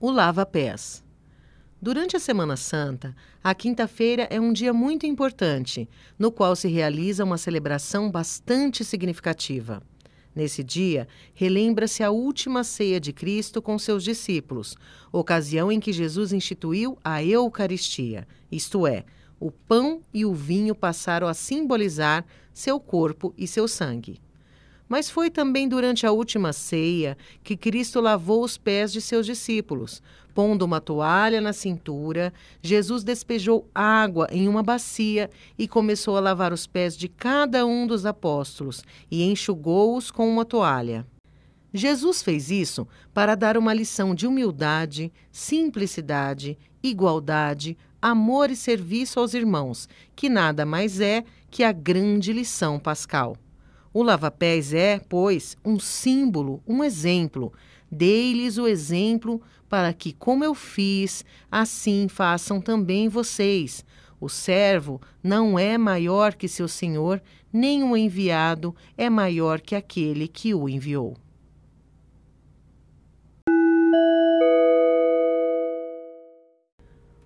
O lava-pés. Durante a Semana Santa, a quinta-feira é um dia muito importante, no qual se realiza uma celebração bastante significativa. Nesse dia, relembra-se a última ceia de Cristo com seus discípulos, ocasião em que Jesus instituiu a Eucaristia, isto é, o pão e o vinho passaram a simbolizar seu corpo e seu sangue. Mas foi também durante a última ceia que Cristo lavou os pés de seus discípulos. Pondo uma toalha na cintura, Jesus despejou água em uma bacia e começou a lavar os pés de cada um dos apóstolos e enxugou-os com uma toalha. Jesus fez isso para dar uma lição de humildade, simplicidade, igualdade, amor e serviço aos irmãos, que nada mais é que a grande lição pascal. O lava-pés é, pois, um símbolo, um exemplo. Dei-lhes o exemplo para que, como eu fiz, assim façam também vocês. O servo não é maior que seu senhor, nem o enviado é maior que aquele que o enviou.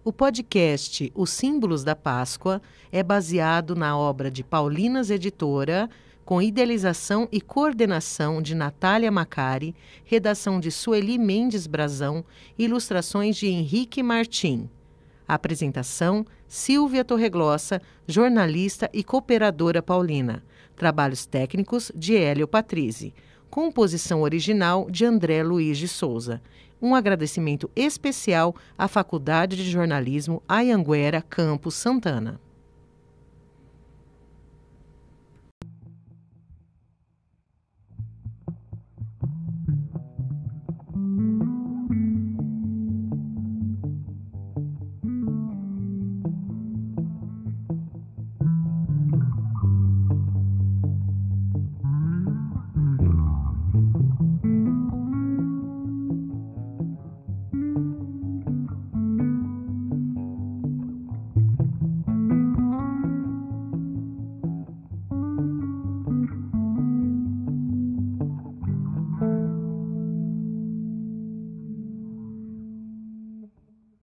O podcast Os Símbolos da Páscoa é baseado na obra de Paulinas Editora com idealização e coordenação de Natália Macari, redação de Sueli Mendes Brazão, ilustrações de Henrique Martim. Apresentação: Silvia Torreglossa, jornalista e cooperadora paulina. Trabalhos técnicos de Hélio Patrizzi. Composição original de André Luiz de Souza. Um agradecimento especial à Faculdade de Jornalismo Ayanguera Campos Santana.